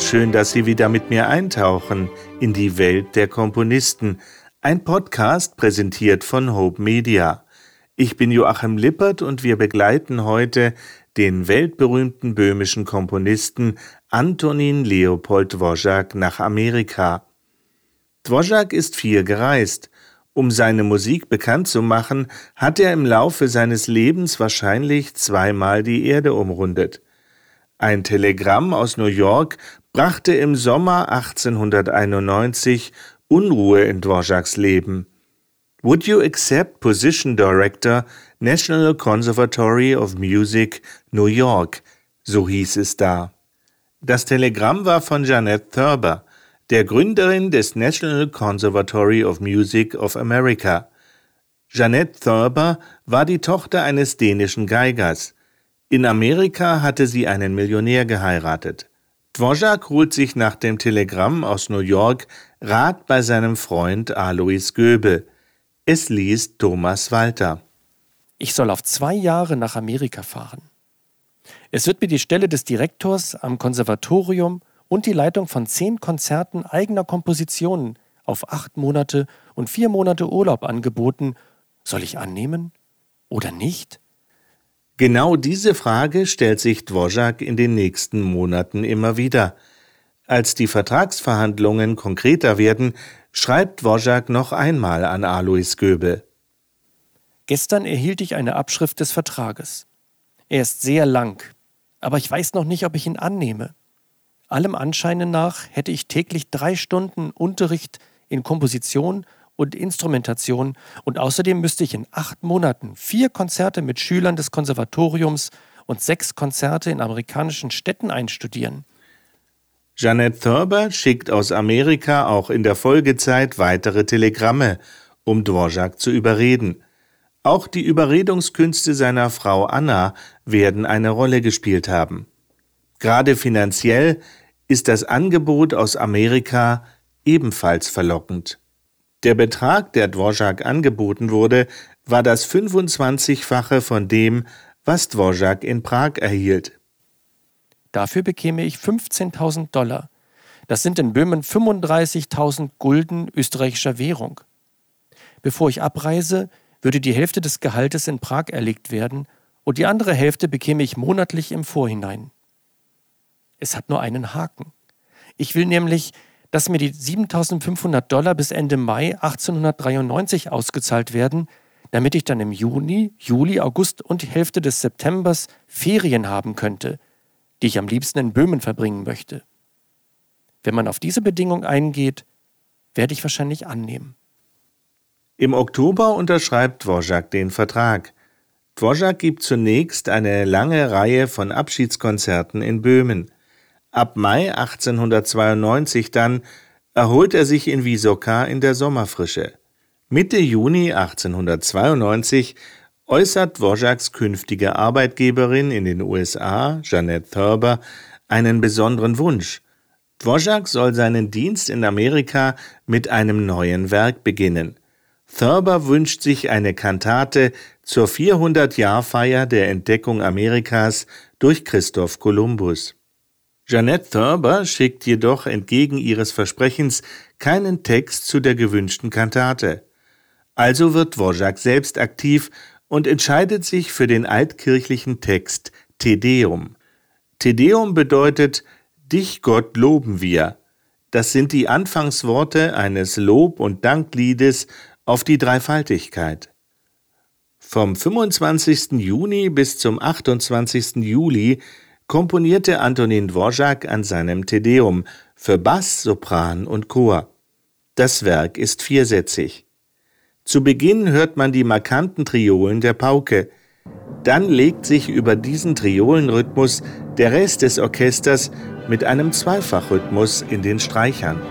Schön, dass Sie wieder mit mir eintauchen in die Welt der Komponisten. Ein Podcast präsentiert von Hope Media. Ich bin Joachim Lippert und wir begleiten heute den weltberühmten böhmischen Komponisten Antonin Leopold Dvorak nach Amerika. Dvorak ist viel gereist. Um seine Musik bekannt zu machen, hat er im Laufe seines Lebens wahrscheinlich zweimal die Erde umrundet. Ein Telegramm aus New York brachte im Sommer 1891 Unruhe in Dvoraks Leben. Would you accept Position Director, National Conservatory of Music, New York? So hieß es da. Das Telegramm war von Jeanette Thurber, der Gründerin des National Conservatory of Music of America. Jeanette Thurber war die Tochter eines dänischen Geigers. In Amerika hatte sie einen Millionär geheiratet. Dvorak holt sich nach dem Telegramm aus New York Rat bei seinem Freund Alois Göbel. Es liest Thomas Walter. Ich soll auf zwei Jahre nach Amerika fahren. Es wird mir die Stelle des Direktors am Konservatorium und die Leitung von zehn Konzerten eigener Kompositionen auf acht Monate und vier Monate Urlaub angeboten. Soll ich annehmen oder nicht? Genau diese Frage stellt sich Dvorak in den nächsten Monaten immer wieder. Als die Vertragsverhandlungen konkreter werden, schreibt Dvorak noch einmal an Alois Göbel. Gestern erhielt ich eine Abschrift des Vertrages. Er ist sehr lang, aber ich weiß noch nicht, ob ich ihn annehme. Allem Anscheinen nach hätte ich täglich drei Stunden Unterricht in Komposition und Instrumentation und außerdem müsste ich in acht Monaten vier Konzerte mit Schülern des Konservatoriums und sechs Konzerte in amerikanischen Städten einstudieren. Janet Thurber schickt aus Amerika auch in der Folgezeit weitere Telegramme, um Dvorak zu überreden. Auch die Überredungskünste seiner Frau Anna werden eine Rolle gespielt haben. Gerade finanziell ist das Angebot aus Amerika ebenfalls verlockend. Der Betrag, der Dvorak angeboten wurde, war das 25-fache von dem, was Dvorak in Prag erhielt. Dafür bekäme ich 15.000 Dollar. Das sind in Böhmen 35.000 Gulden österreichischer Währung. Bevor ich abreise, würde die Hälfte des Gehaltes in Prag erlegt werden und die andere Hälfte bekäme ich monatlich im Vorhinein. Es hat nur einen Haken. Ich will nämlich dass mir die 7500 Dollar bis Ende Mai 1893 ausgezahlt werden, damit ich dann im Juni, Juli, August und die Hälfte des Septembers Ferien haben könnte, die ich am liebsten in Böhmen verbringen möchte. Wenn man auf diese Bedingung eingeht, werde ich wahrscheinlich annehmen. Im Oktober unterschreibt Dvorak den Vertrag. Dvorak gibt zunächst eine lange Reihe von Abschiedskonzerten in Böhmen. Ab Mai 1892 dann erholt er sich in Wysoka in der Sommerfrische. Mitte Juni 1892 äußert Dvoraks künftige Arbeitgeberin in den USA, Janet Thurber, einen besonderen Wunsch. Dvorak soll seinen Dienst in Amerika mit einem neuen Werk beginnen. Thurber wünscht sich eine Kantate zur 400-Jahr-Feier der Entdeckung Amerikas durch Christoph Kolumbus. Jeanette Thurber schickt jedoch entgegen ihres Versprechens keinen Text zu der gewünschten Kantate. Also wird Dvorak selbst aktiv und entscheidet sich für den altkirchlichen Text Te Deum. Te Deum bedeutet Dich Gott loben wir. Das sind die Anfangsworte eines Lob- und Dankliedes auf die Dreifaltigkeit. Vom 25. Juni bis zum 28. Juli komponierte Antonin Dvorak an seinem Tedeum für Bass, Sopran und Chor. Das Werk ist viersätzig. Zu Beginn hört man die markanten Triolen der Pauke. Dann legt sich über diesen Triolenrhythmus der Rest des Orchesters mit einem Zweifachrhythmus in den Streichern.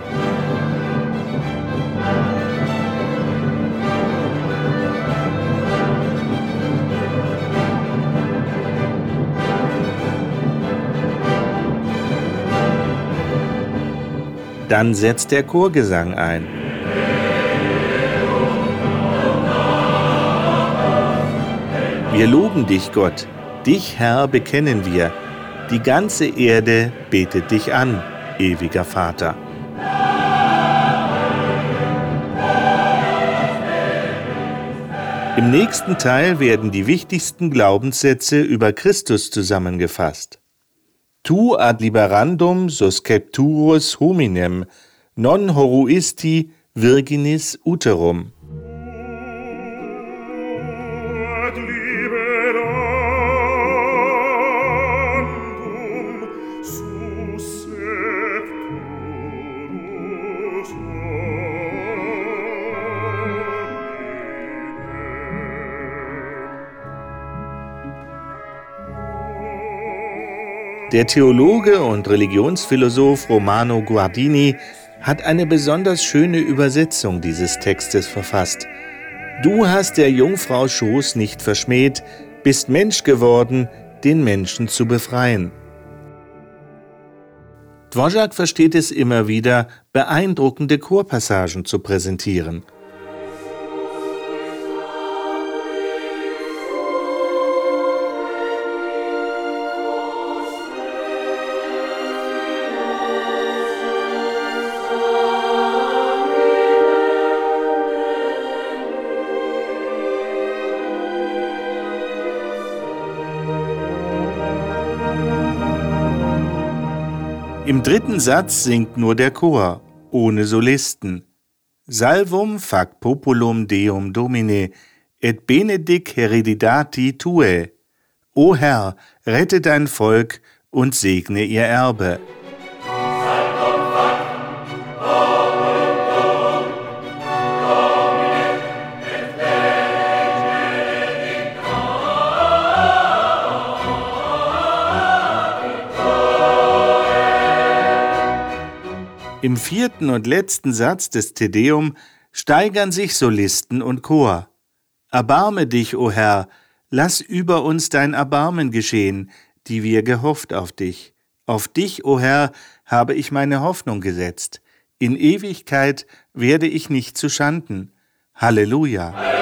Dann setzt der Chorgesang ein. Wir loben dich, Gott. Dich, Herr, bekennen wir. Die ganze Erde betet dich an, ewiger Vater. Im nächsten Teil werden die wichtigsten Glaubenssätze über Christus zusammengefasst. Tu ad liberandum suscepturus hominem, non horuisti virginis uterum. Der Theologe und Religionsphilosoph Romano Guardini hat eine besonders schöne Übersetzung dieses Textes verfasst. Du hast der Jungfrau Schoß nicht verschmäht, bist Mensch geworden, den Menschen zu befreien. Dvorak versteht es immer wieder, beeindruckende Chorpassagen zu präsentieren – Im dritten Satz singt nur der Chor, ohne Solisten. Salvum fac populum Deum Domine, et benedic hereditati tue. O Herr, rette dein Volk und segne ihr Erbe. Im vierten und letzten Satz des Tedeum steigern sich Solisten und Chor. Erbarme dich, o Herr, lass über uns dein Erbarmen geschehen, die wir gehofft auf dich. Auf dich, o Herr, habe ich meine Hoffnung gesetzt. In Ewigkeit werde ich nicht zu Schanden. Halleluja. Halleluja.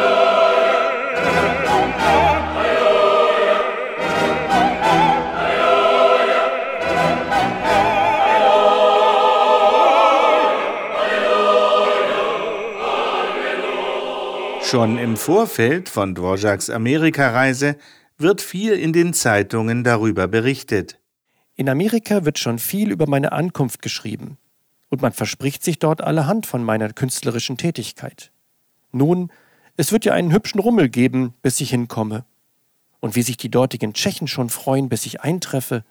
Schon im Vorfeld von Dvořáks Amerikareise wird viel in den Zeitungen darüber berichtet. In Amerika wird schon viel über meine Ankunft geschrieben und man verspricht sich dort allerhand von meiner künstlerischen Tätigkeit. Nun, es wird ja einen hübschen Rummel geben, bis ich hinkomme. Und wie sich die dortigen Tschechen schon freuen, bis ich eintreffe.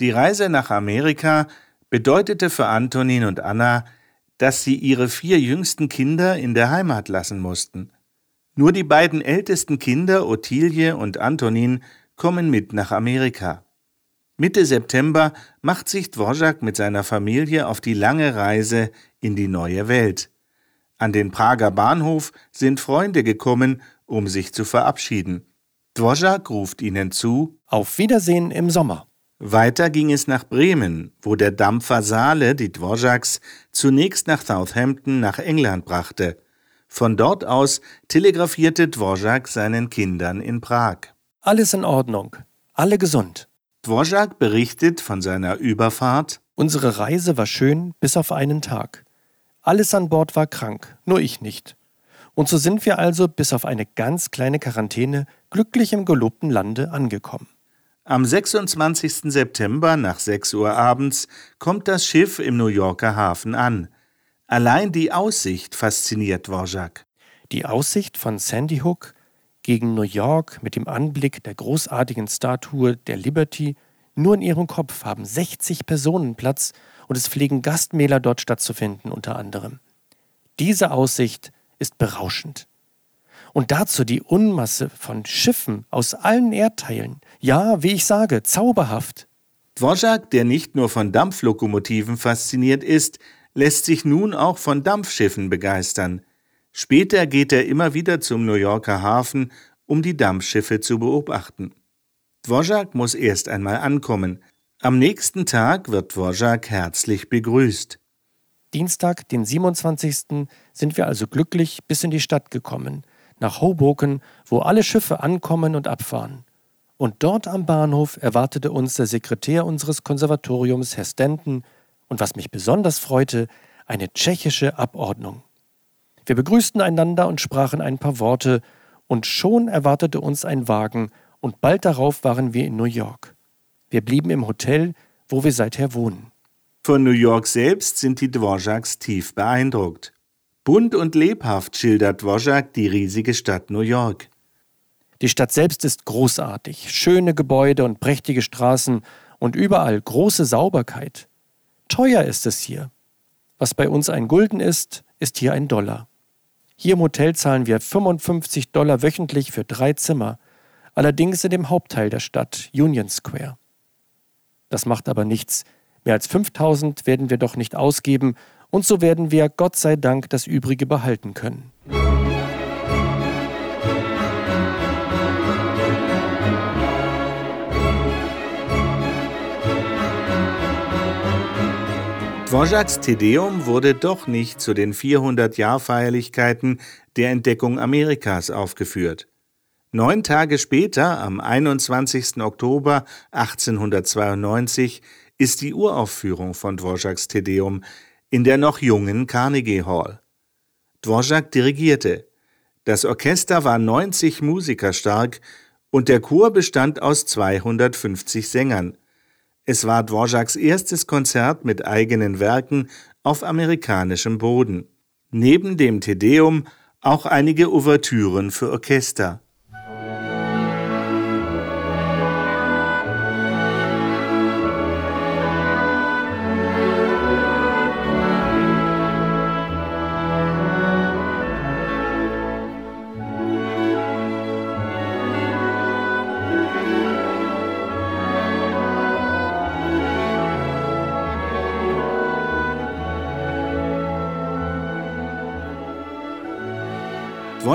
Die Reise nach Amerika bedeutete für Antonin und Anna, dass sie ihre vier jüngsten Kinder in der Heimat lassen mussten. Nur die beiden ältesten Kinder, Ottilie und Antonin, kommen mit nach Amerika. Mitte September macht sich Dvorak mit seiner Familie auf die lange Reise in die neue Welt. An den Prager Bahnhof sind Freunde gekommen, um sich zu verabschieden. Dvorak ruft ihnen zu Auf Wiedersehen im Sommer. Weiter ging es nach Bremen, wo der Dampfer Saale die Dvoraks zunächst nach Southampton nach England brachte. Von dort aus telegrafierte Dvorak seinen Kindern in Prag. Alles in Ordnung, alle gesund. Dvorak berichtet von seiner Überfahrt. Unsere Reise war schön bis auf einen Tag. Alles an Bord war krank, nur ich nicht. Und so sind wir also bis auf eine ganz kleine Quarantäne glücklich im gelobten Lande angekommen. Am 26. September nach 6 Uhr abends kommt das Schiff im New Yorker Hafen an. Allein die Aussicht fasziniert Dvorak. Die Aussicht von Sandy Hook gegen New York mit dem Anblick der großartigen Statue der Liberty, nur in ihrem Kopf haben 60 Personen Platz und es pflegen Gastmähler dort stattzufinden unter anderem. Diese Aussicht ist berauschend. Und dazu die Unmasse von Schiffen aus allen Erdteilen. Ja, wie ich sage, zauberhaft. Dvorak, der nicht nur von Dampflokomotiven fasziniert ist, lässt sich nun auch von Dampfschiffen begeistern. Später geht er immer wieder zum New Yorker Hafen, um die Dampfschiffe zu beobachten. Dvorak muss erst einmal ankommen. Am nächsten Tag wird Dvorak herzlich begrüßt. Dienstag, den 27. sind wir also glücklich bis in die Stadt gekommen, nach Hoboken, wo alle Schiffe ankommen und abfahren. Und dort am Bahnhof erwartete uns der Sekretär unseres Konservatoriums, Herr Stanton, und was mich besonders freute, eine tschechische Abordnung. Wir begrüßten einander und sprachen ein paar Worte, und schon erwartete uns ein Wagen, und bald darauf waren wir in New York. Wir blieben im Hotel, wo wir seither wohnen. Von New York selbst sind die Dvořáks tief beeindruckt. Bunt und lebhaft schildert Dvořák die riesige Stadt New York. Die Stadt selbst ist großartig, schöne Gebäude und prächtige Straßen und überall große Sauberkeit. Teuer ist es hier. Was bei uns ein Gulden ist, ist hier ein Dollar. Hier im Hotel zahlen wir 55 Dollar wöchentlich für drei Zimmer, allerdings in dem Hauptteil der Stadt, Union Square. Das macht aber nichts. Mehr als 5000 werden wir doch nicht ausgeben und so werden wir Gott sei Dank das Übrige behalten können. Dvořáks Tedeum wurde doch nicht zu den 400-Jahr-Feierlichkeiten der Entdeckung Amerikas aufgeführt. Neun Tage später, am 21. Oktober 1892, ist die Uraufführung von Dvořáks Tedeum in der noch jungen Carnegie Hall. Dvořák dirigierte. Das Orchester war 90 Musiker stark und der Chor bestand aus 250 Sängern. Es war Dvořáks erstes Konzert mit eigenen Werken auf amerikanischem Boden. Neben dem Tedeum auch einige Ouvertüren für Orchester.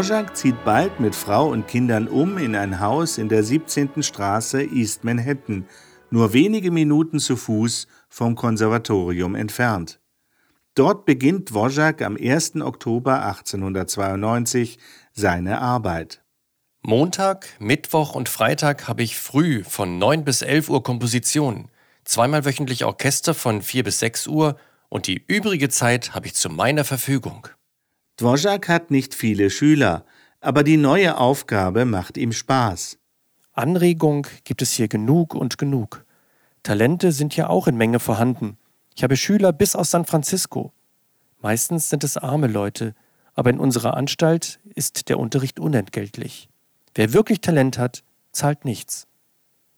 Dvořák zieht bald mit Frau und Kindern um in ein Haus in der 17. Straße East Manhattan, nur wenige Minuten zu Fuß vom Konservatorium entfernt. Dort beginnt Dvořák am 1. Oktober 1892 seine Arbeit. Montag, Mittwoch und Freitag habe ich früh von 9 bis 11 Uhr Komposition, zweimal wöchentlich Orchester von 4 bis 6 Uhr und die übrige Zeit habe ich zu meiner Verfügung. Dvořák hat nicht viele Schüler, aber die neue Aufgabe macht ihm Spaß. Anregung gibt es hier genug und genug. Talente sind hier auch in Menge vorhanden. Ich habe Schüler bis aus San Francisco. Meistens sind es arme Leute, aber in unserer Anstalt ist der Unterricht unentgeltlich. Wer wirklich Talent hat, zahlt nichts.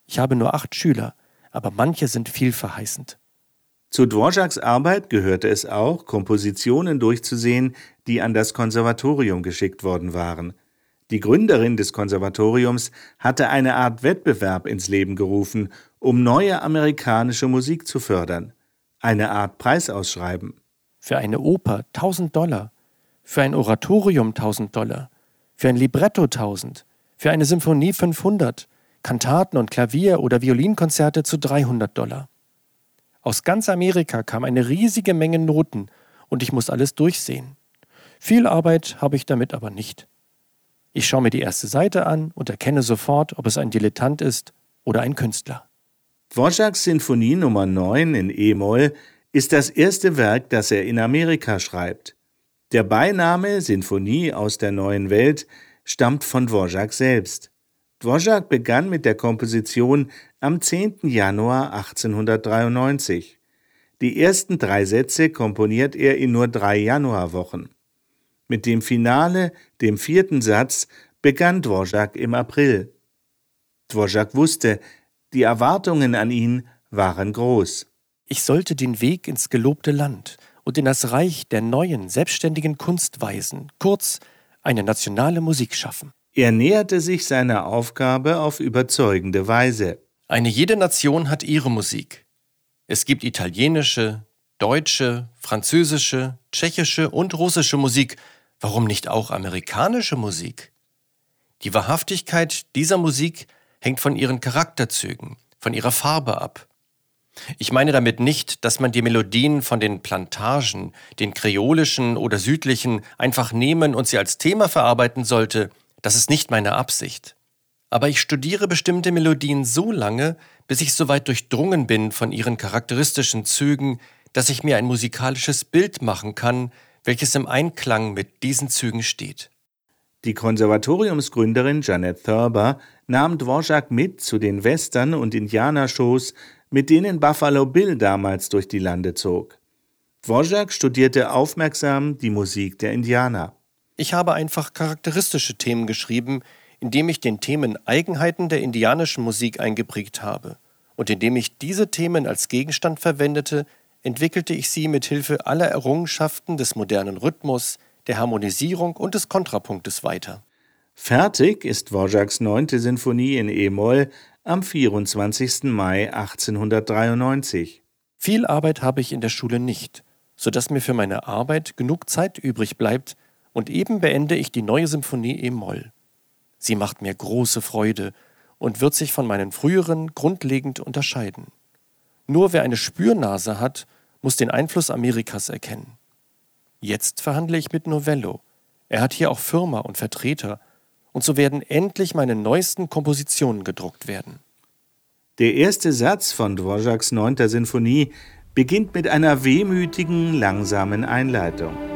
Ich habe nur acht Schüler, aber manche sind vielverheißend. Zu Dvořáks Arbeit gehörte es auch, Kompositionen durchzusehen, die an das Konservatorium geschickt worden waren. Die Gründerin des Konservatoriums hatte eine Art Wettbewerb ins Leben gerufen, um neue amerikanische Musik zu fördern. Eine Art Preisausschreiben. Für eine Oper 1000 Dollar, für ein Oratorium 1000 Dollar, für ein Libretto 1000, für eine Symphonie 500, Kantaten und Klavier- oder Violinkonzerte zu 300 Dollar. Aus ganz Amerika kam eine riesige Menge Noten und ich muss alles durchsehen. Viel Arbeit habe ich damit aber nicht. Ich schaue mir die erste Seite an und erkenne sofort, ob es ein Dilettant ist oder ein Künstler. Dvořáks Sinfonie Nummer 9 in E-Moll ist das erste Werk, das er in Amerika schreibt. Der Beiname Sinfonie aus der neuen Welt stammt von Dvořák selbst. Dvořák begann mit der Komposition am 10. Januar 1893. Die ersten drei Sätze komponiert er in nur drei Januarwochen. Mit dem Finale, dem vierten Satz, begann Dvořák im April. Dvořák wusste, die Erwartungen an ihn waren groß. Ich sollte den Weg ins gelobte Land und in das Reich der neuen, selbstständigen Kunst weisen, kurz eine nationale Musik schaffen. Er näherte sich seiner Aufgabe auf überzeugende Weise. Eine jede Nation hat ihre Musik. Es gibt italienische, deutsche, französische, tschechische und russische Musik. Warum nicht auch amerikanische Musik? Die Wahrhaftigkeit dieser Musik hängt von ihren Charakterzügen, von ihrer Farbe ab. Ich meine damit nicht, dass man die Melodien von den Plantagen, den kreolischen oder südlichen, einfach nehmen und sie als Thema verarbeiten sollte, das ist nicht meine Absicht. Aber ich studiere bestimmte Melodien so lange, bis ich soweit durchdrungen bin von ihren charakteristischen Zügen, dass ich mir ein musikalisches Bild machen kann, welches im Einklang mit diesen Zügen steht. Die Konservatoriumsgründerin Janet Thurber nahm Dvorak mit zu den Western- und Indianershows, mit denen Buffalo Bill damals durch die Lande zog. Dvorak studierte aufmerksam die Musik der Indianer. Ich habe einfach charakteristische Themen geschrieben, indem ich den Themen Eigenheiten der indianischen Musik eingeprägt habe. Und indem ich diese Themen als Gegenstand verwendete, entwickelte ich sie mit Hilfe aller Errungenschaften des modernen Rhythmus, der Harmonisierung und des Kontrapunktes weiter. Fertig ist Dvoraks neunte Sinfonie in E-Moll am 24. Mai 1893. Viel Arbeit habe ich in der Schule nicht, so dass mir für meine Arbeit genug Zeit übrig bleibt, und eben beende ich die neue Symphonie E-Moll. Sie macht mir große Freude und wird sich von meinen früheren grundlegend unterscheiden. Nur wer eine Spürnase hat, muss den Einfluss Amerikas erkennen. Jetzt verhandle ich mit Novello. Er hat hier auch Firma und Vertreter, und so werden endlich meine neuesten Kompositionen gedruckt werden. Der erste Satz von Dvoraks neunter Sinfonie beginnt mit einer wehmütigen, langsamen Einleitung.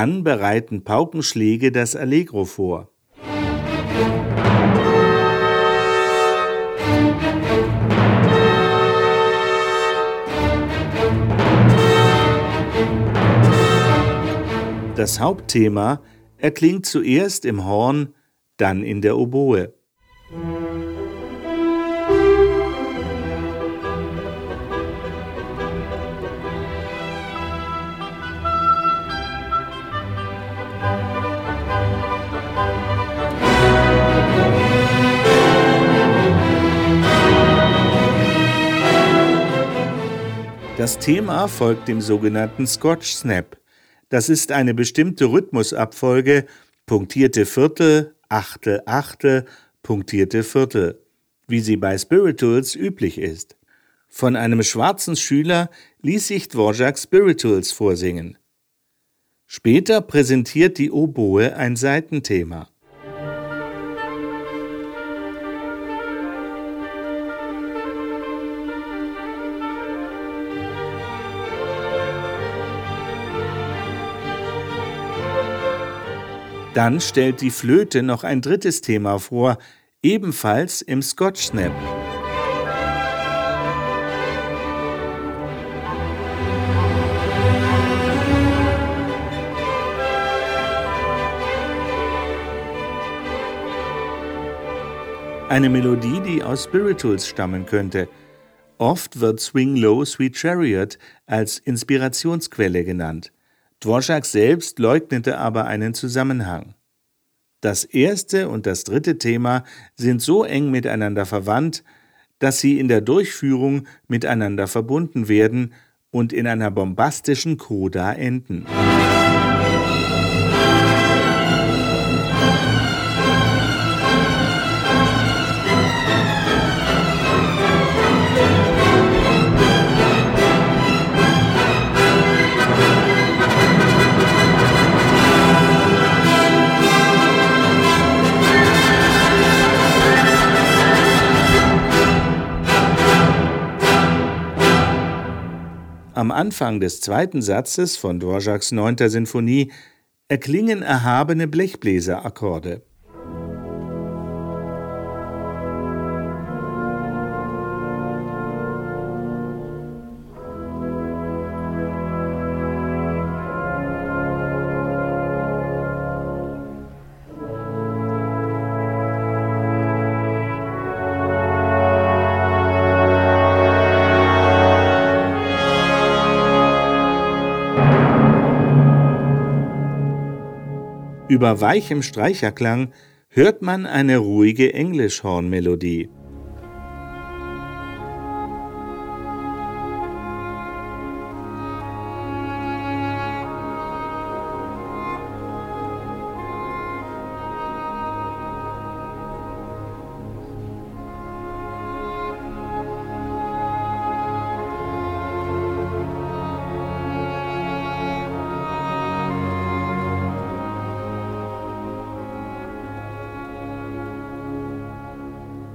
Dann bereiten Paukenschläge das Allegro vor. Das Hauptthema erklingt zuerst im Horn, dann in der Oboe. Das Thema folgt dem sogenannten Scotch Snap. Das ist eine bestimmte Rhythmusabfolge, punktierte Viertel, Achtel, Achtel, punktierte Viertel, wie sie bei Spirituals üblich ist. Von einem schwarzen Schüler ließ sich Dvorak Spirituals vorsingen. Später präsentiert die Oboe ein Seitenthema. Dann stellt die Flöte noch ein drittes Thema vor, ebenfalls im Scotch Snap. Eine Melodie, die aus Spirituals stammen könnte. Oft wird Swing Low Sweet Chariot als Inspirationsquelle genannt. Dvorak selbst leugnete aber einen Zusammenhang. Das erste und das dritte Thema sind so eng miteinander verwandt, dass sie in der Durchführung miteinander verbunden werden und in einer bombastischen Coda enden. Am Anfang des zweiten Satzes von Dvoraks neunter Sinfonie erklingen erhabene Blechbläserakkorde. Über weichem Streicherklang hört man eine ruhige Englischhornmelodie.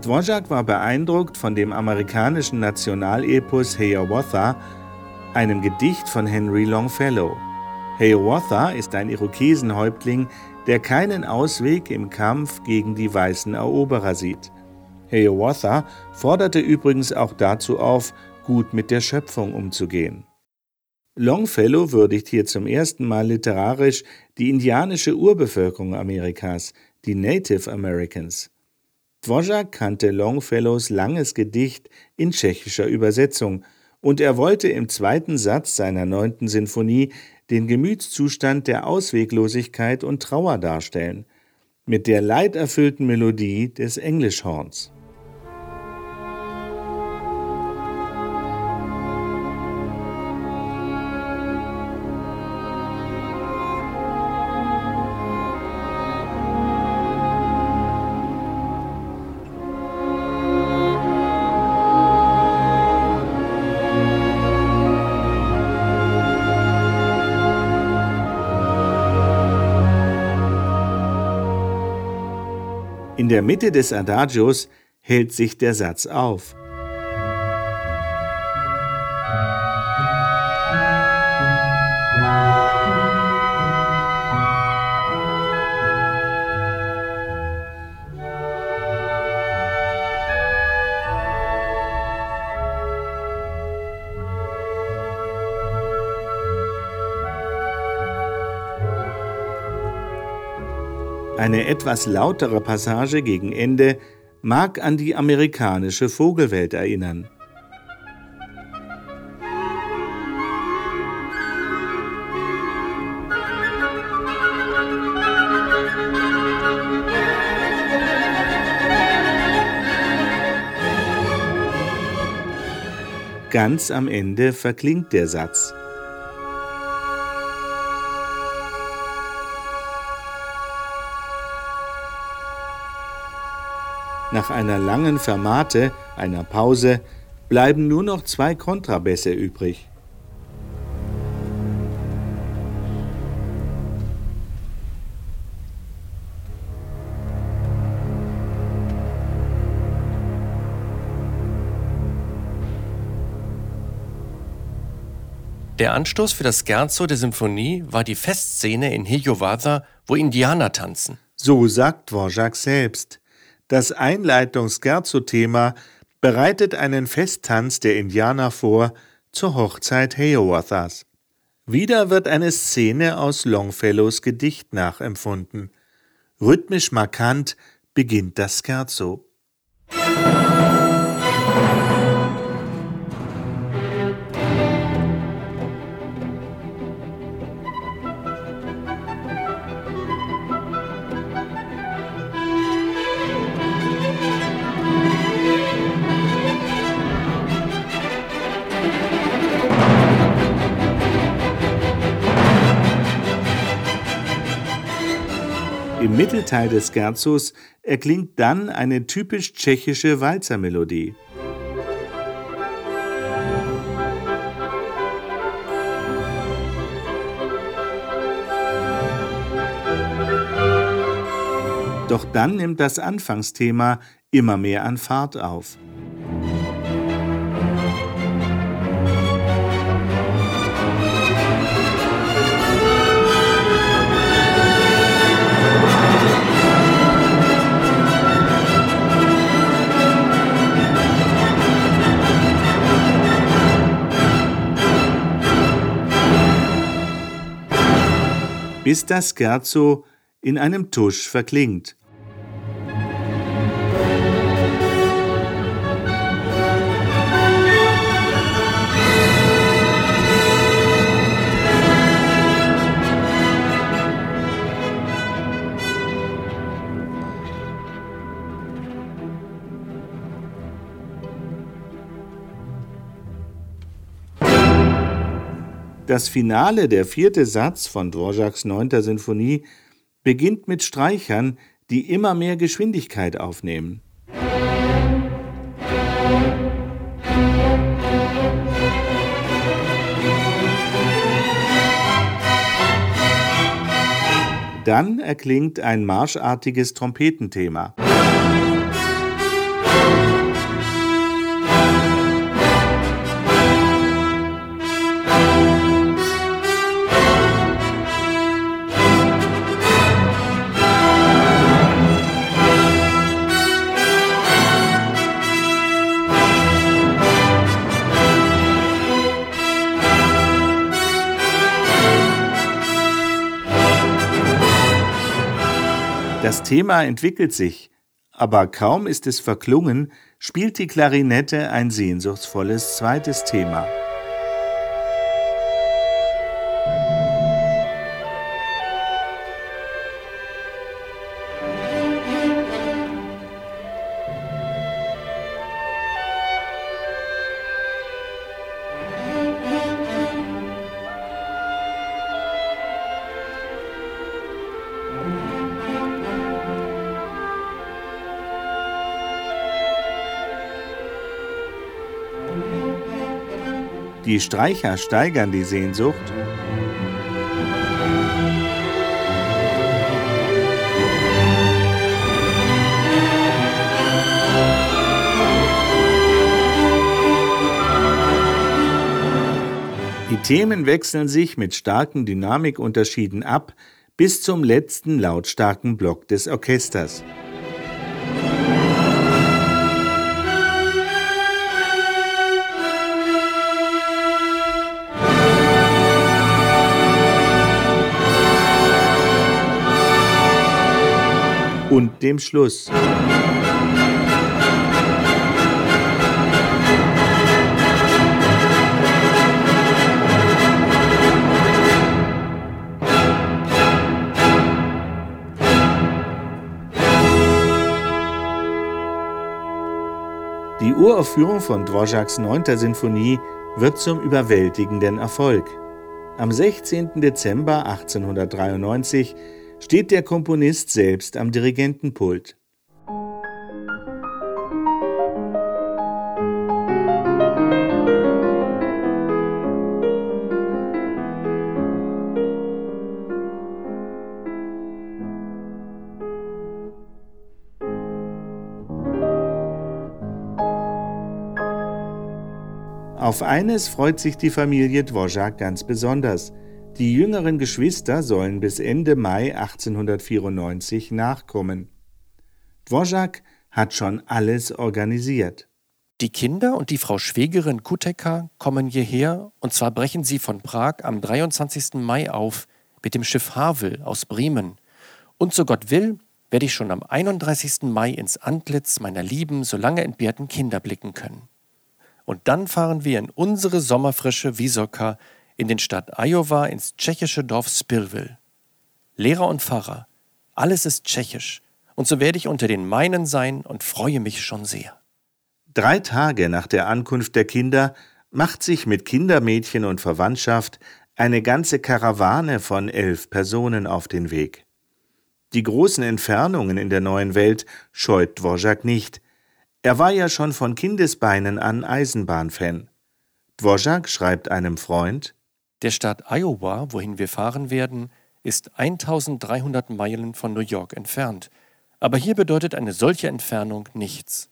Dvorak war beeindruckt von dem amerikanischen Nationalepos Hiawatha, einem Gedicht von Henry Longfellow. Hiawatha ist ein Irokesenhäuptling, der keinen Ausweg im Kampf gegen die weißen Eroberer sieht. Hiawatha forderte übrigens auch dazu auf, gut mit der Schöpfung umzugehen. Longfellow würdigt hier zum ersten Mal literarisch die indianische Urbevölkerung Amerikas, die Native Americans. Dvořák kannte Longfellows langes Gedicht in tschechischer Übersetzung und er wollte im zweiten Satz seiner neunten Sinfonie den Gemütszustand der Ausweglosigkeit und Trauer darstellen, mit der leiderfüllten Melodie des Englischhorns. Mitte des Adagios hält sich der Satz auf. Eine etwas lautere Passage gegen Ende mag an die amerikanische Vogelwelt erinnern. Ganz am Ende verklingt der Satz. Nach einer langen Fermate, einer Pause, bleiben nur noch zwei Kontrabässe übrig. Der Anstoß für das Scherzo der Symphonie war die Festszene in Hiawatha, wo Indianer tanzen. So sagt Dvorak selbst. Das Einleitungs-Scherzo-Thema bereitet einen Festtanz der Indianer vor zur Hochzeit Hiawathas. Wieder wird eine Szene aus Longfellows Gedicht nachempfunden. Rhythmisch markant beginnt das Scherzo. Mittelteil des Scherzos erklingt dann eine typisch tschechische Walzermelodie. Doch dann nimmt das Anfangsthema immer mehr an Fahrt auf. Bis das Scherzo in einem Tusch verklingt. Das Finale, der vierte Satz von Dvořáks neunter Sinfonie, beginnt mit Streichern, die immer mehr Geschwindigkeit aufnehmen. Dann erklingt ein marschartiges Trompetenthema. Das Thema entwickelt sich, aber kaum ist es verklungen, spielt die Klarinette ein sehnsuchtsvolles zweites Thema. Die Streicher steigern die Sehnsucht. Die Themen wechseln sich mit starken Dynamikunterschieden ab bis zum letzten lautstarken Block des Orchesters. Und dem Schluss. Die Uraufführung von Dvořáks 9. Sinfonie wird zum überwältigenden Erfolg. Am 16. Dezember 1893 steht der Komponist selbst am Dirigentenpult. Auf eines freut sich die Familie Dvořák ganz besonders – die jüngeren Geschwister sollen bis Ende Mai 1894 nachkommen. Dvořák hat schon alles organisiert. Die Kinder und die Frau Schwägerin Kuteka kommen hierher und zwar brechen sie von Prag am 23. Mai auf mit dem Schiff Havel aus Bremen. Und so Gott will, werde ich schon am 31. Mai ins Antlitz meiner lieben, so lange entbehrten Kinder blicken können. Und dann fahren wir in unsere sommerfrische Wysoka in den Stadt Iowa ins tschechische Dorf Spillville. Lehrer und Pfarrer, alles ist tschechisch, und so werde ich unter den meinen sein und freue mich schon sehr. Drei Tage nach der Ankunft der Kinder macht sich mit Kindermädchen und Verwandtschaft eine ganze Karawane von elf Personen auf den Weg. Die großen Entfernungen in der neuen Welt scheut Dvořák nicht. Er war ja schon von Kindesbeinen an Eisenbahnfan. Dvořák schreibt einem Freund der Staat Iowa, wohin wir fahren werden, ist 1300 Meilen von New York entfernt, aber hier bedeutet eine solche Entfernung nichts.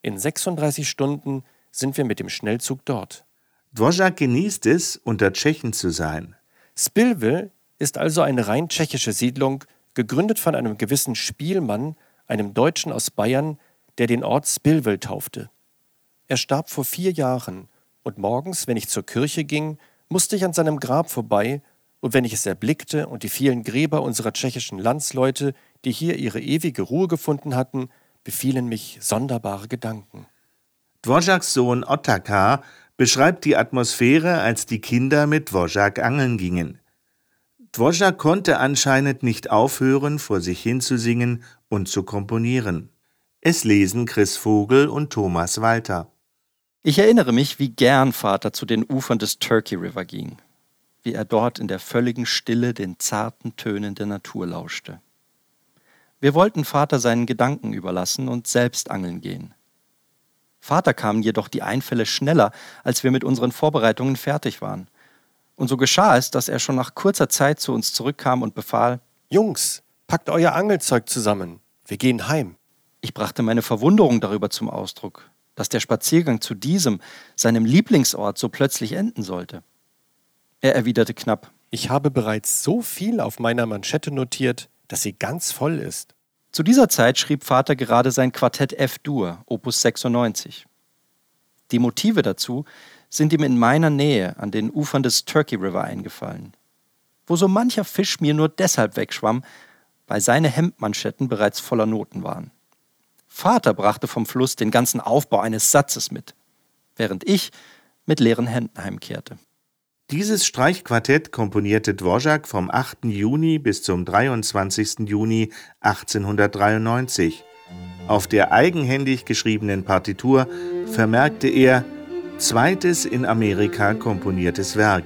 In 36 Stunden sind wir mit dem Schnellzug dort. Dvořák genießt es, unter Tschechen zu sein. Spillville ist also eine rein tschechische Siedlung, gegründet von einem gewissen Spielmann, einem Deutschen aus Bayern, der den Ort Spillville taufte. Er starb vor vier Jahren, und morgens, wenn ich zur Kirche ging, musste ich an seinem Grab vorbei, und wenn ich es erblickte und die vielen Gräber unserer tschechischen Landsleute, die hier ihre ewige Ruhe gefunden hatten, befielen mich sonderbare Gedanken. Dvořáks Sohn Otakar beschreibt die Atmosphäre, als die Kinder mit Dvořák angeln gingen. Dvořák konnte anscheinend nicht aufhören, vor sich hinzusingen und zu komponieren. Es lesen Chris Vogel und Thomas Walter. Ich erinnere mich, wie gern Vater zu den Ufern des Turkey River ging, wie er dort in der völligen Stille den zarten Tönen der Natur lauschte. Wir wollten Vater seinen Gedanken überlassen und selbst angeln gehen. Vater kamen jedoch die Einfälle schneller, als wir mit unseren Vorbereitungen fertig waren. Und so geschah es, dass er schon nach kurzer Zeit zu uns zurückkam und befahl: Jungs, packt euer Angelzeug zusammen. Wir gehen heim. Ich brachte meine Verwunderung darüber zum Ausdruck, dass der Spaziergang zu diesem, seinem Lieblingsort, so plötzlich enden sollte. Er erwiderte knapp Ich habe bereits so viel auf meiner Manschette notiert, dass sie ganz voll ist. Zu dieser Zeit schrieb Vater gerade sein Quartett F-Dur, Opus 96. Die Motive dazu sind ihm in meiner Nähe an den Ufern des Turkey River eingefallen, wo so mancher Fisch mir nur deshalb wegschwamm, weil seine Hemdmanschetten bereits voller Noten waren. Vater brachte vom Fluss den ganzen Aufbau eines Satzes mit, während ich mit leeren Händen heimkehrte. Dieses Streichquartett komponierte Dvorak vom 8. Juni bis zum 23. Juni 1893. Auf der eigenhändig geschriebenen Partitur vermerkte er zweites in Amerika komponiertes Werk.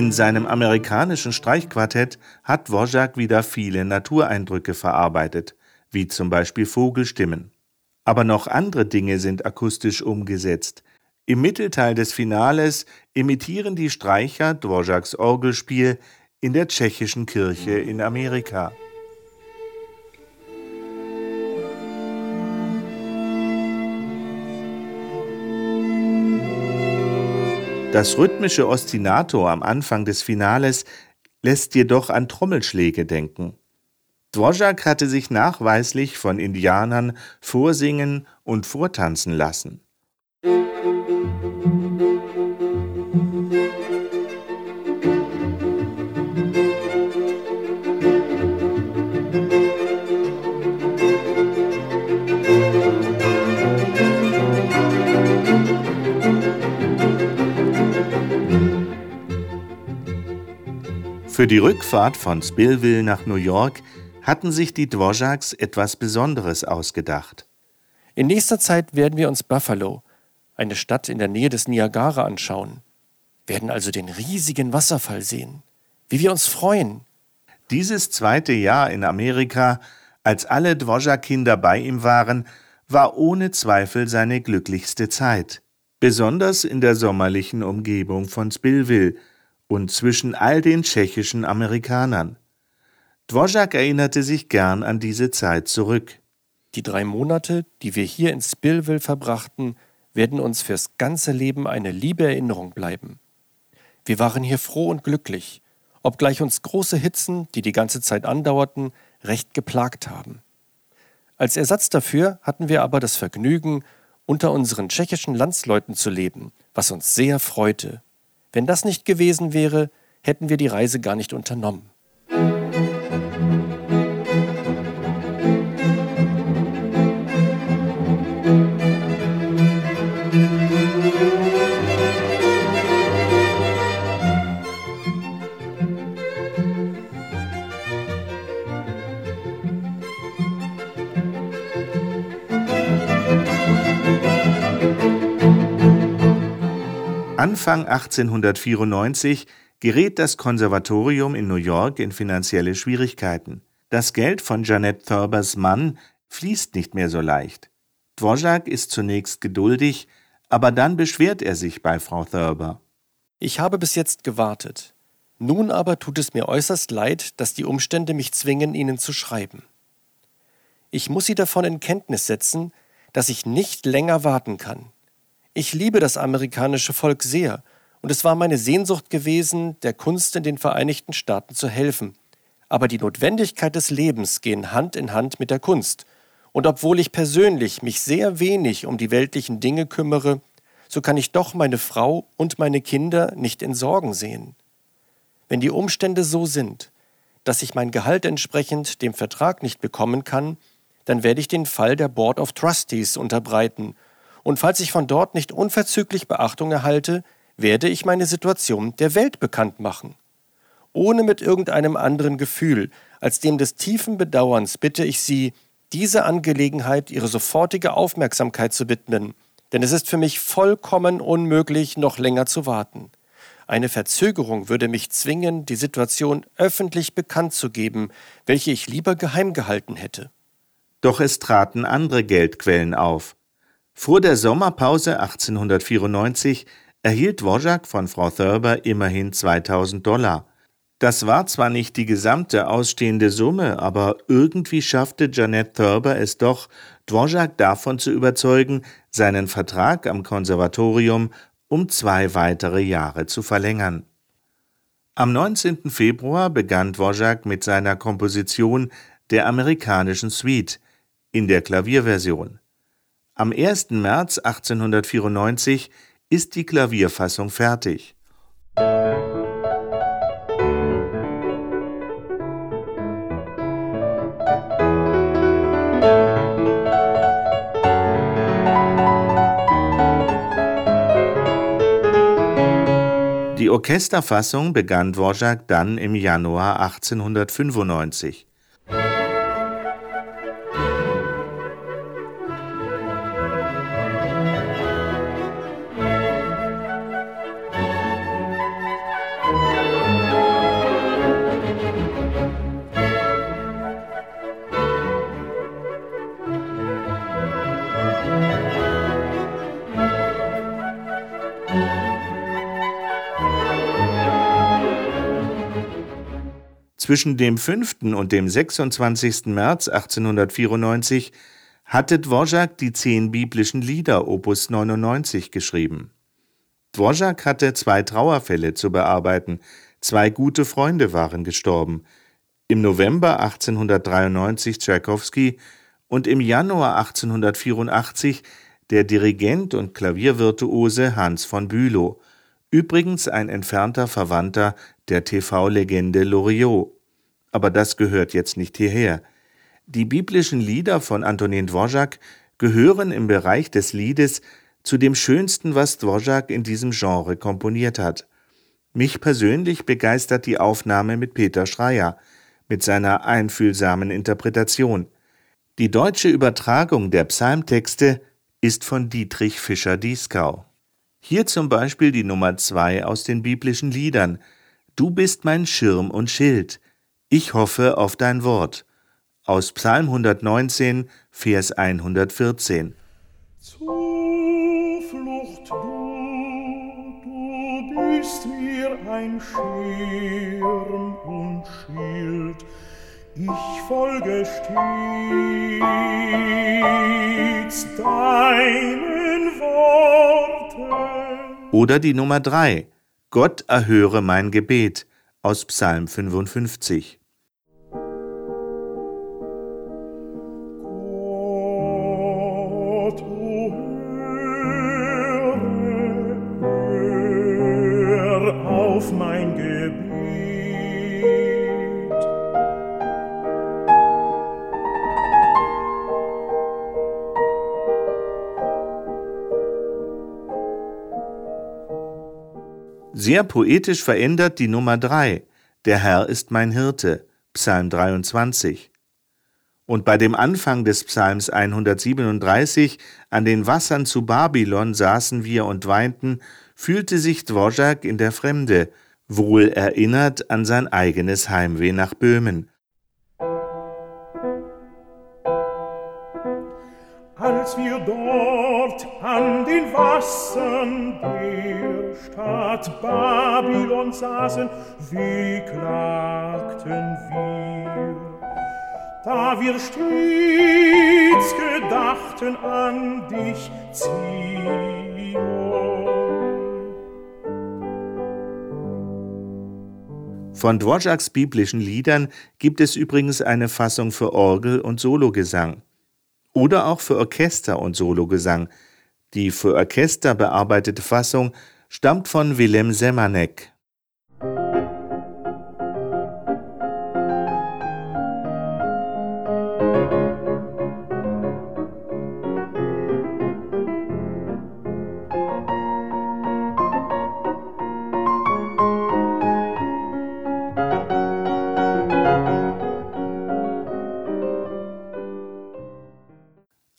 In seinem amerikanischen Streichquartett hat Dvorak wieder viele Natureindrücke verarbeitet, wie zum Beispiel Vogelstimmen. Aber noch andere Dinge sind akustisch umgesetzt. Im Mittelteil des Finales imitieren die Streicher Dvoraks Orgelspiel in der tschechischen Kirche in Amerika. Das rhythmische Ostinato am Anfang des Finales lässt jedoch an Trommelschläge denken. Dvorak hatte sich nachweislich von Indianern vorsingen und vortanzen lassen. Für die Rückfahrt von Spillville nach New York hatten sich die Dvoraks etwas Besonderes ausgedacht. In nächster Zeit werden wir uns Buffalo, eine Stadt in der Nähe des Niagara, anschauen, werden also den riesigen Wasserfall sehen. Wie wir uns freuen. Dieses zweite Jahr in Amerika, als alle Dvorak-Kinder bei ihm waren, war ohne Zweifel seine glücklichste Zeit. Besonders in der sommerlichen Umgebung von Spillville – und zwischen all den tschechischen Amerikanern. Dvořák erinnerte sich gern an diese Zeit zurück. Die drei Monate, die wir hier in Spillville verbrachten, werden uns fürs ganze Leben eine liebe Erinnerung bleiben. Wir waren hier froh und glücklich, obgleich uns große Hitzen, die die ganze Zeit andauerten, recht geplagt haben. Als Ersatz dafür hatten wir aber das Vergnügen, unter unseren tschechischen Landsleuten zu leben, was uns sehr freute wenn das nicht gewesen wäre, hätten wir die Reise gar nicht unternommen. Anfang 1894 gerät das Konservatorium in New York in finanzielle Schwierigkeiten. Das Geld von Janet Thurbers Mann fließt nicht mehr so leicht. Dvorak ist zunächst geduldig, aber dann beschwert er sich bei Frau Thurber. Ich habe bis jetzt gewartet. Nun aber tut es mir äußerst leid, dass die Umstände mich zwingen, Ihnen zu schreiben. Ich muss Sie davon in Kenntnis setzen, dass ich nicht länger warten kann. Ich liebe das amerikanische Volk sehr, und es war meine Sehnsucht gewesen, der Kunst in den Vereinigten Staaten zu helfen. Aber die Notwendigkeit des Lebens gehen Hand in Hand mit der Kunst, und obwohl ich persönlich mich sehr wenig um die weltlichen Dinge kümmere, so kann ich doch meine Frau und meine Kinder nicht in Sorgen sehen. Wenn die Umstände so sind, dass ich mein Gehalt entsprechend dem Vertrag nicht bekommen kann, dann werde ich den Fall der Board of Trustees unterbreiten und falls ich von dort nicht unverzüglich Beachtung erhalte, werde ich meine Situation der Welt bekannt machen. Ohne mit irgendeinem anderen Gefühl als dem des tiefen Bedauerns bitte ich Sie, diese Angelegenheit Ihre sofortige Aufmerksamkeit zu widmen, denn es ist für mich vollkommen unmöglich, noch länger zu warten. Eine Verzögerung würde mich zwingen, die Situation öffentlich bekannt zu geben, welche ich lieber geheim gehalten hätte. Doch es traten andere Geldquellen auf. Vor der Sommerpause 1894 erhielt Wojak von Frau Thurber immerhin 2000 Dollar. Das war zwar nicht die gesamte ausstehende Summe, aber irgendwie schaffte Janet Thurber es doch, Dvorak davon zu überzeugen, seinen Vertrag am Konservatorium um zwei weitere Jahre zu verlängern. Am 19. Februar begann Dvorak mit seiner Komposition der amerikanischen Suite in der Klavierversion. Am 1. März 1894 ist die Klavierfassung fertig. Die Orchesterfassung begann Dvorak dann im Januar 1895. Zwischen dem 5. und dem 26. März 1894 hatte Dvorak die zehn biblischen Lieder Opus 99 geschrieben. Dvorak hatte zwei Trauerfälle zu bearbeiten, zwei gute Freunde waren gestorben. Im November 1893 Tschaikowski und im Januar 1884 der Dirigent und Klaviervirtuose Hans von Bülow, übrigens ein entfernter Verwandter der TV-Legende Loriot aber das gehört jetzt nicht hierher. Die biblischen Lieder von Antonin Dvorak gehören im Bereich des Liedes zu dem Schönsten, was Dvorak in diesem Genre komponiert hat. Mich persönlich begeistert die Aufnahme mit Peter Schreier, mit seiner einfühlsamen Interpretation. Die deutsche Übertragung der Psalmtexte ist von Dietrich Fischer-Dieskau. Hier zum Beispiel die Nummer zwei aus den biblischen Liedern. Du bist mein Schirm und Schild. Ich hoffe auf dein Wort. Aus Psalm 119, Vers 114. Zuflucht du, du bist mir ein Schirm und Schild. Ich folge stets deinen Worten. Oder die Nummer 3. Gott erhöre mein Gebet aus Psalm 55. Sehr poetisch verändert die Nummer 3, Der Herr ist mein Hirte, Psalm 23. Und bei dem Anfang des Psalms 137, an den Wassern zu Babylon saßen wir und weinten, fühlte sich Dvorak in der Fremde, wohl erinnert an sein eigenes Heimweh nach Böhmen. Stadt Babylon saßen, wie klagten wir. Da wir stets gedachten an dich, Zion. Von Dvoraks biblischen Liedern gibt es übrigens eine Fassung für Orgel und Sologesang oder auch für Orchester und Sologesang. Die für Orchester bearbeitete Fassung stammt von Willem Semanek.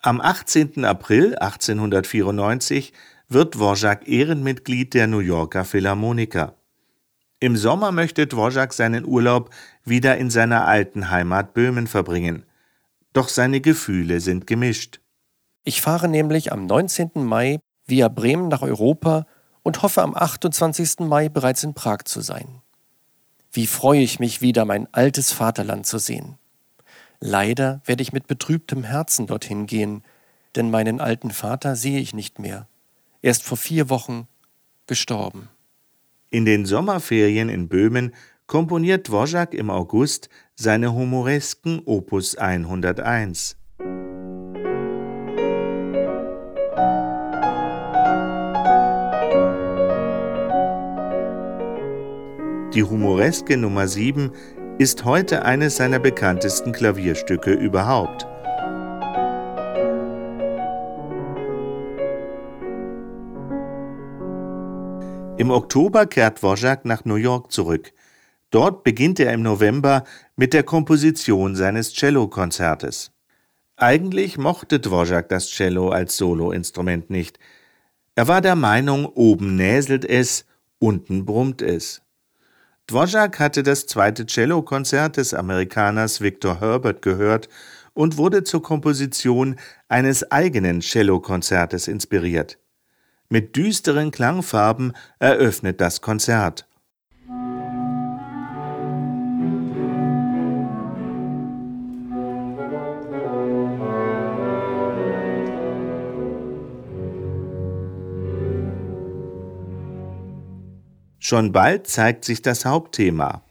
Am 18. April 1894 wird Dvorak Ehrenmitglied der New Yorker Philharmoniker. Im Sommer möchte Dvorak seinen Urlaub wieder in seiner alten Heimat Böhmen verbringen. Doch seine Gefühle sind gemischt. Ich fahre nämlich am 19. Mai via Bremen nach Europa und hoffe am 28. Mai bereits in Prag zu sein. Wie freue ich mich wieder, mein altes Vaterland zu sehen. Leider werde ich mit betrübtem Herzen dorthin gehen, denn meinen alten Vater sehe ich nicht mehr. Er ist vor vier Wochen gestorben. In den Sommerferien in Böhmen komponiert Dvorak im August seine humoresken Opus 101. Die Humoreske Nummer 7 ist heute eines seiner bekanntesten Klavierstücke überhaupt. Im Oktober kehrt Dvorak nach New York zurück. Dort beginnt er im November mit der Komposition seines Cellokonzertes. Eigentlich mochte Dvorak das Cello als Soloinstrument nicht. Er war der Meinung, oben näselt es, unten brummt es. Dvorak hatte das zweite Cellokonzert des Amerikaners Victor Herbert gehört und wurde zur Komposition eines eigenen Cellokonzertes inspiriert. Mit düsteren Klangfarben eröffnet das Konzert. Schon bald zeigt sich das Hauptthema.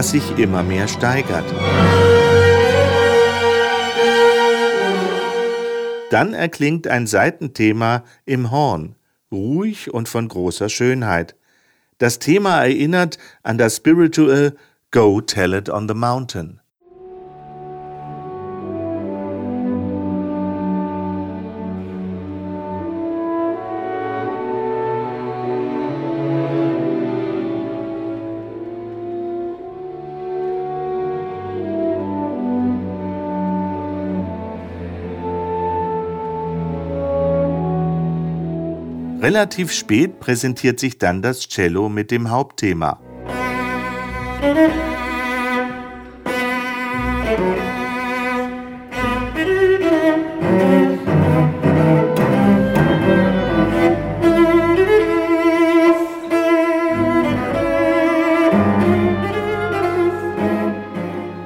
Das sich immer mehr steigert. Dann erklingt ein Seitenthema im Horn, ruhig und von großer Schönheit. Das Thema erinnert an das Spiritual Go Tell It on the Mountain. Relativ spät präsentiert sich dann das Cello mit dem Hauptthema.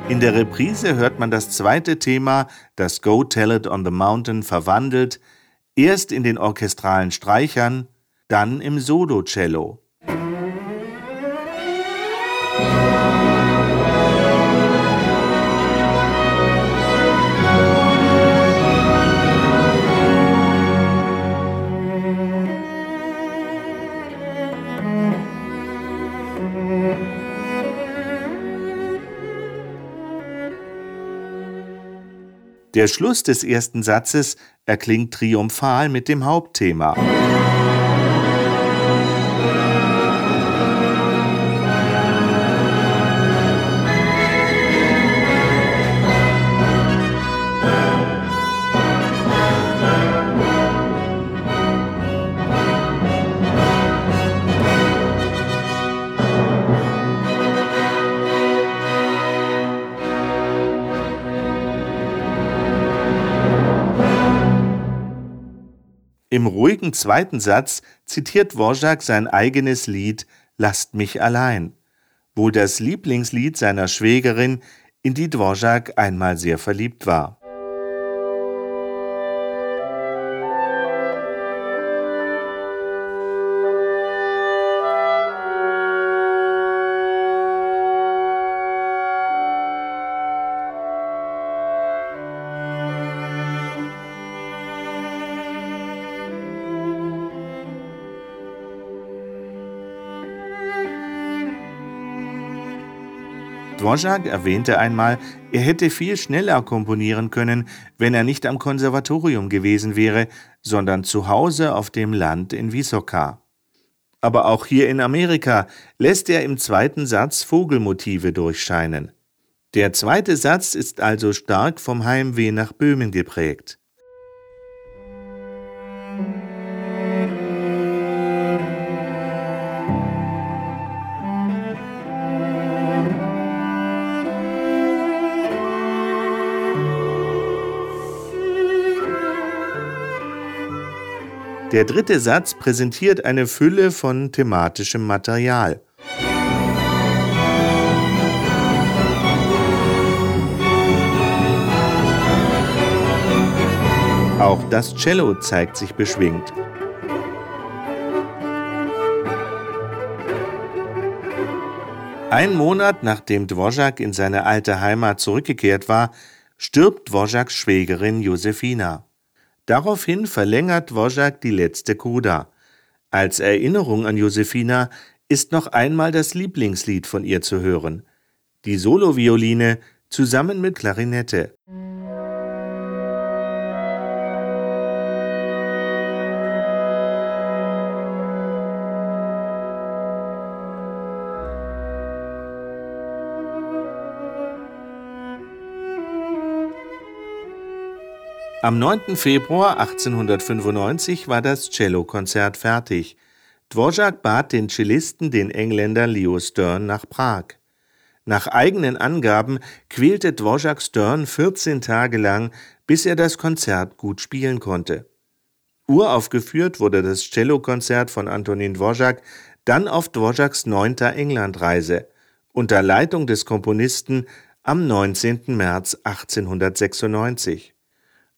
In der Reprise hört man das zweite Thema, das Go Tell It on the Mountain, verwandelt, Erst in den orchestralen Streichern, dann im Solo-Cello. Der Schluss des ersten Satzes erklingt triumphal mit dem Hauptthema. Im ruhigen zweiten Satz zitiert Dvorak sein eigenes Lied Lasst mich allein, wohl das Lieblingslied seiner Schwägerin, in die Dvorak einmal sehr verliebt war. Dvorak erwähnte einmal, er hätte viel schneller komponieren können, wenn er nicht am Konservatorium gewesen wäre, sondern zu Hause auf dem Land in Wysoka. Aber auch hier in Amerika lässt er im zweiten Satz Vogelmotive durchscheinen. Der zweite Satz ist also stark vom Heimweh nach Böhmen geprägt. Der dritte Satz präsentiert eine Fülle von thematischem Material. Auch das Cello zeigt sich beschwingt. Ein Monat nachdem Dvorak in seine alte Heimat zurückgekehrt war, stirbt Dvoraks Schwägerin Josefina. Daraufhin verlängert Dvorak die letzte Koda. Als Erinnerung an Josefina ist noch einmal das Lieblingslied von ihr zu hören. Die Solovioline zusammen mit Klarinette. Am 9. Februar 1895 war das Cellokonzert fertig. Dvorak bat den Cellisten, den Engländer Leo Stern, nach Prag. Nach eigenen Angaben quälte Dvorak Stern 14 Tage lang, bis er das Konzert gut spielen konnte. Uraufgeführt wurde das Cellokonzert von Antonin Dvorak dann auf Dvoraks neunter Englandreise unter Leitung des Komponisten am 19. März 1896.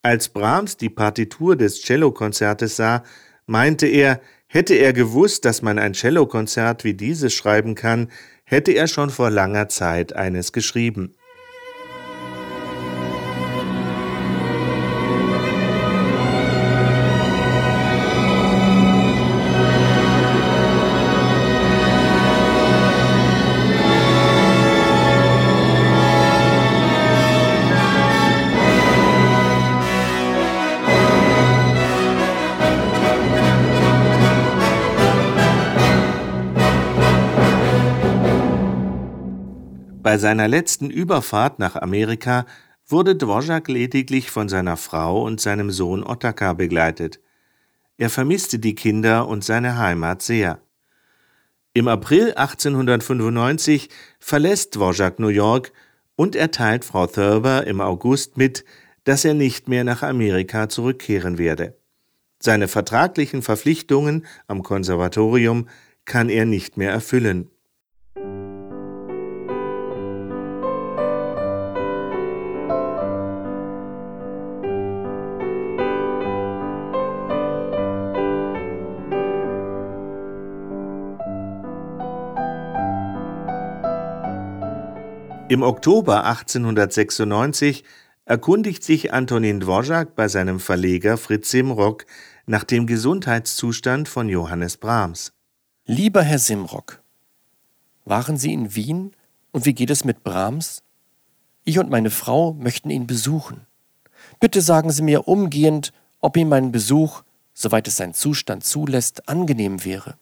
Als Brahms die Partitur des Cellokonzertes sah, meinte er, hätte er gewusst, dass man ein Cellokonzert wie dieses schreiben kann, hätte er schon vor langer Zeit eines geschrieben. Bei seiner letzten Überfahrt nach Amerika wurde Dvorak lediglich von seiner Frau und seinem Sohn Ottokar begleitet. Er vermisste die Kinder und seine Heimat sehr. Im April 1895 verlässt Dvorak New York und erteilt Frau Thurber im August mit, dass er nicht mehr nach Amerika zurückkehren werde. Seine vertraglichen Verpflichtungen am Konservatorium kann er nicht mehr erfüllen. Im Oktober 1896 erkundigt sich Antonin Dvorak bei seinem Verleger Fritz Simrock nach dem Gesundheitszustand von Johannes Brahms. Lieber Herr Simrock, waren Sie in Wien und wie geht es mit Brahms? Ich und meine Frau möchten ihn besuchen. Bitte sagen Sie mir umgehend, ob ihm mein Besuch, soweit es sein Zustand zulässt, angenehm wäre.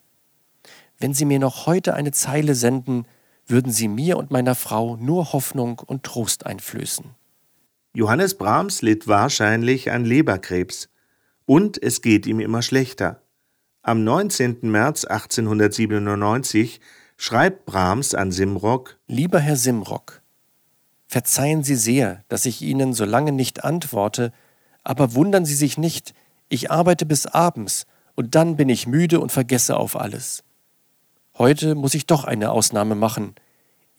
Wenn Sie mir noch heute eine Zeile senden, würden sie mir und meiner Frau nur Hoffnung und Trost einflößen. Johannes Brahms litt wahrscheinlich an Leberkrebs und es geht ihm immer schlechter. Am 19. März 1897 schreibt Brahms an Simrock: Lieber Herr Simrock, verzeihen Sie sehr, dass ich Ihnen so lange nicht antworte, aber wundern Sie sich nicht, ich arbeite bis abends und dann bin ich müde und vergesse auf alles. Heute muss ich doch eine Ausnahme machen.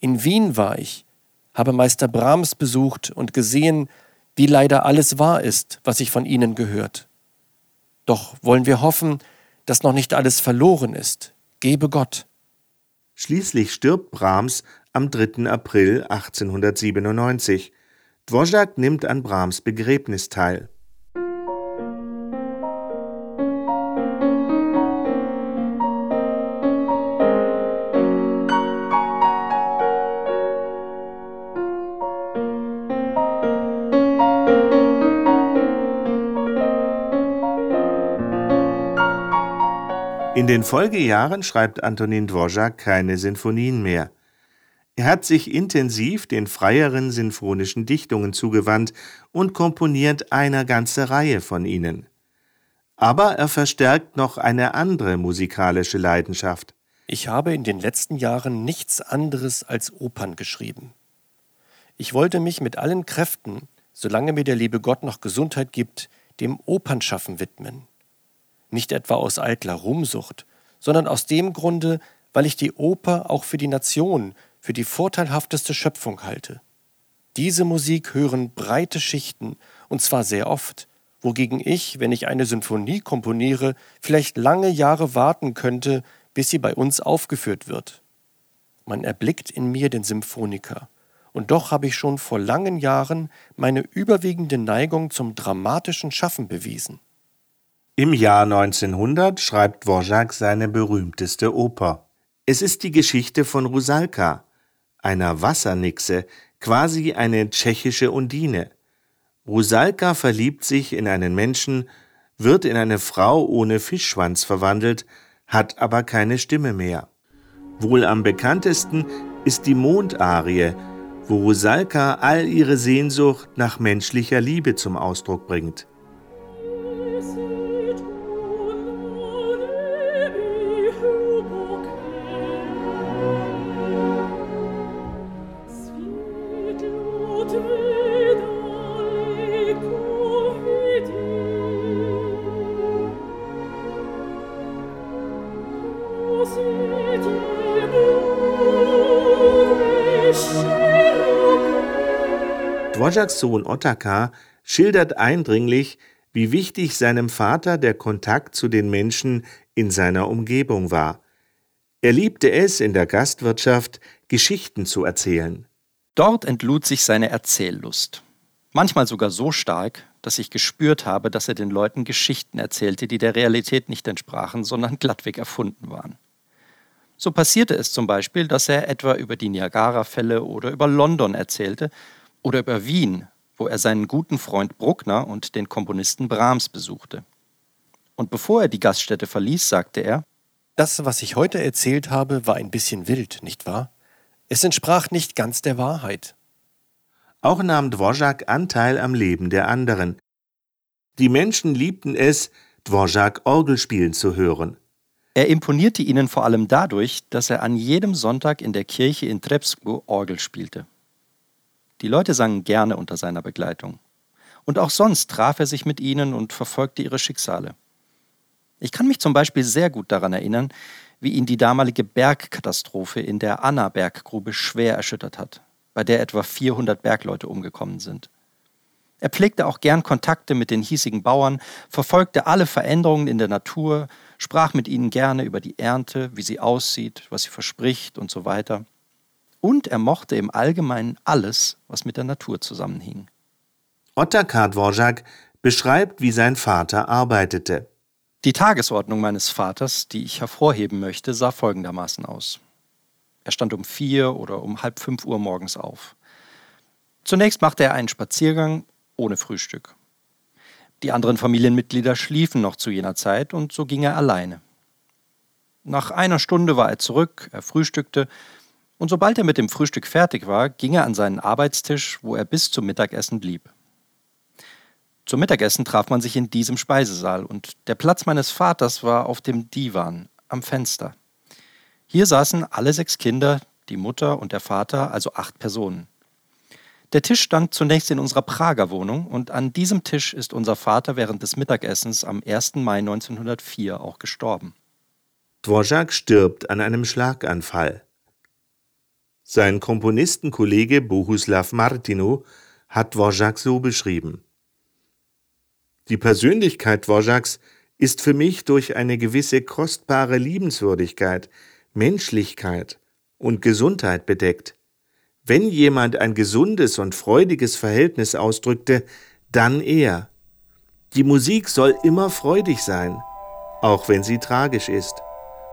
In Wien war ich, habe Meister Brahms besucht und gesehen, wie leider alles wahr ist, was ich von Ihnen gehört. Doch wollen wir hoffen, dass noch nicht alles verloren ist. Gebe Gott. Schließlich stirbt Brahms am 3. April 1897. Dvorak nimmt an Brahms Begräbnis teil. In den Folgejahren schreibt Antonin Dvorak keine Sinfonien mehr. Er hat sich intensiv den freieren sinfonischen Dichtungen zugewandt und komponiert eine ganze Reihe von ihnen. Aber er verstärkt noch eine andere musikalische Leidenschaft. Ich habe in den letzten Jahren nichts anderes als Opern geschrieben. Ich wollte mich mit allen Kräften, solange mir der liebe Gott noch Gesundheit gibt, dem Opernschaffen widmen. Nicht etwa aus eitler Ruhmsucht, sondern aus dem Grunde, weil ich die Oper auch für die Nation, für die vorteilhafteste Schöpfung halte. Diese Musik hören breite Schichten, und zwar sehr oft, wogegen ich, wenn ich eine Symphonie komponiere, vielleicht lange Jahre warten könnte, bis sie bei uns aufgeführt wird. Man erblickt in mir den Symphoniker, und doch habe ich schon vor langen Jahren meine überwiegende Neigung zum dramatischen Schaffen bewiesen. Im Jahr 1900 schreibt Dvorak seine berühmteste Oper. Es ist die Geschichte von Rusalka, einer Wassernixe, quasi eine tschechische Undine. Rusalka verliebt sich in einen Menschen, wird in eine Frau ohne Fischschwanz verwandelt, hat aber keine Stimme mehr. Wohl am bekanntesten ist die Mondarie, wo Rusalka all ihre Sehnsucht nach menschlicher Liebe zum Ausdruck bringt. Dvořáks Sohn Otakar schildert eindringlich, wie wichtig seinem Vater der Kontakt zu den Menschen in seiner Umgebung war. Er liebte es, in der Gastwirtschaft Geschichten zu erzählen. Dort entlud sich seine Erzähllust. Manchmal sogar so stark, dass ich gespürt habe, dass er den Leuten Geschichten erzählte, die der Realität nicht entsprachen, sondern glattweg erfunden waren. So passierte es zum Beispiel, dass er etwa über die Niagara-Fälle oder über London erzählte oder über Wien, wo er seinen guten Freund Bruckner und den Komponisten Brahms besuchte. Und bevor er die Gaststätte verließ, sagte er, Das, was ich heute erzählt habe, war ein bisschen wild, nicht wahr? Es entsprach nicht ganz der Wahrheit. Auch nahm Dvorak Anteil am Leben der anderen. Die Menschen liebten es, Dvorak Orgel spielen zu hören. Er imponierte ihnen vor allem dadurch, dass er an jedem Sonntag in der Kirche in Trepsko Orgel spielte. Die Leute sangen gerne unter seiner Begleitung. Und auch sonst traf er sich mit ihnen und verfolgte ihre Schicksale. Ich kann mich zum Beispiel sehr gut daran erinnern, wie ihn die damalige Bergkatastrophe in der Anna-Berggrube schwer erschüttert hat, bei der etwa 400 Bergleute umgekommen sind. Er pflegte auch gern Kontakte mit den hiesigen Bauern, verfolgte alle Veränderungen in der Natur, sprach mit ihnen gerne über die Ernte, wie sie aussieht, was sie verspricht und so weiter. Und er mochte im Allgemeinen alles, was mit der Natur zusammenhing. Otakar Dvorak beschreibt, wie sein Vater arbeitete. Die Tagesordnung meines Vaters, die ich hervorheben möchte, sah folgendermaßen aus. Er stand um vier oder um halb fünf Uhr morgens auf. Zunächst machte er einen Spaziergang ohne Frühstück. Die anderen Familienmitglieder schliefen noch zu jener Zeit und so ging er alleine. Nach einer Stunde war er zurück, er frühstückte, und sobald er mit dem Frühstück fertig war, ging er an seinen Arbeitstisch, wo er bis zum Mittagessen blieb. Zum Mittagessen traf man sich in diesem Speisesaal, und der Platz meines Vaters war auf dem Divan am Fenster. Hier saßen alle sechs Kinder, die Mutter und der Vater, also acht Personen. Der Tisch stand zunächst in unserer Prager Wohnung und an diesem Tisch ist unser Vater während des Mittagessens am 1. Mai 1904 auch gestorben. Dvorak stirbt an einem Schlaganfall. Sein Komponistenkollege Bohuslav Martinu hat Dvorak so beschrieben. Die Persönlichkeit Dvoraks ist für mich durch eine gewisse kostbare Liebenswürdigkeit, Menschlichkeit und Gesundheit bedeckt. Wenn jemand ein gesundes und freudiges Verhältnis ausdrückte, dann er. Die Musik soll immer freudig sein, auch wenn sie tragisch ist.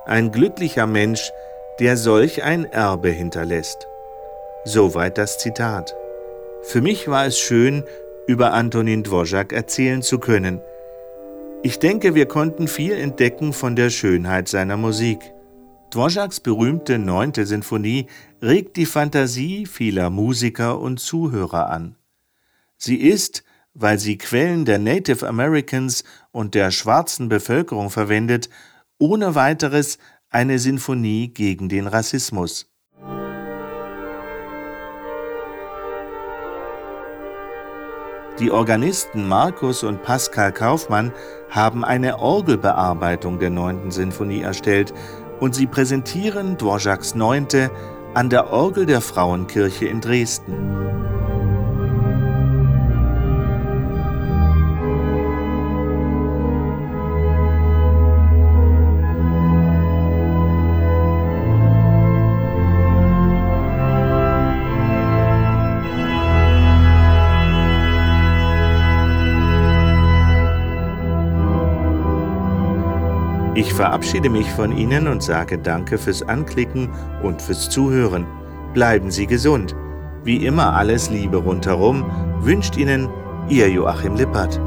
Ein glücklicher Mensch, der solch ein Erbe hinterlässt. Soweit das Zitat. Für mich war es schön, über Antonin Dvorak erzählen zu können. Ich denke, wir konnten viel entdecken von der Schönheit seiner Musik. Dvoraks berühmte neunte Sinfonie regt die Fantasie vieler Musiker und Zuhörer an. Sie ist, weil sie Quellen der Native Americans und der schwarzen Bevölkerung verwendet, ohne weiteres eine Sinfonie gegen den Rassismus. Die Organisten Markus und Pascal Kaufmann haben eine Orgelbearbeitung der 9. Sinfonie erstellt und sie präsentieren Dvořáks 9. an der Orgel der Frauenkirche in Dresden. Verabschiede mich von Ihnen und sage Danke fürs Anklicken und fürs Zuhören. Bleiben Sie gesund. Wie immer alles Liebe rundherum wünscht Ihnen Ihr Joachim Lippert.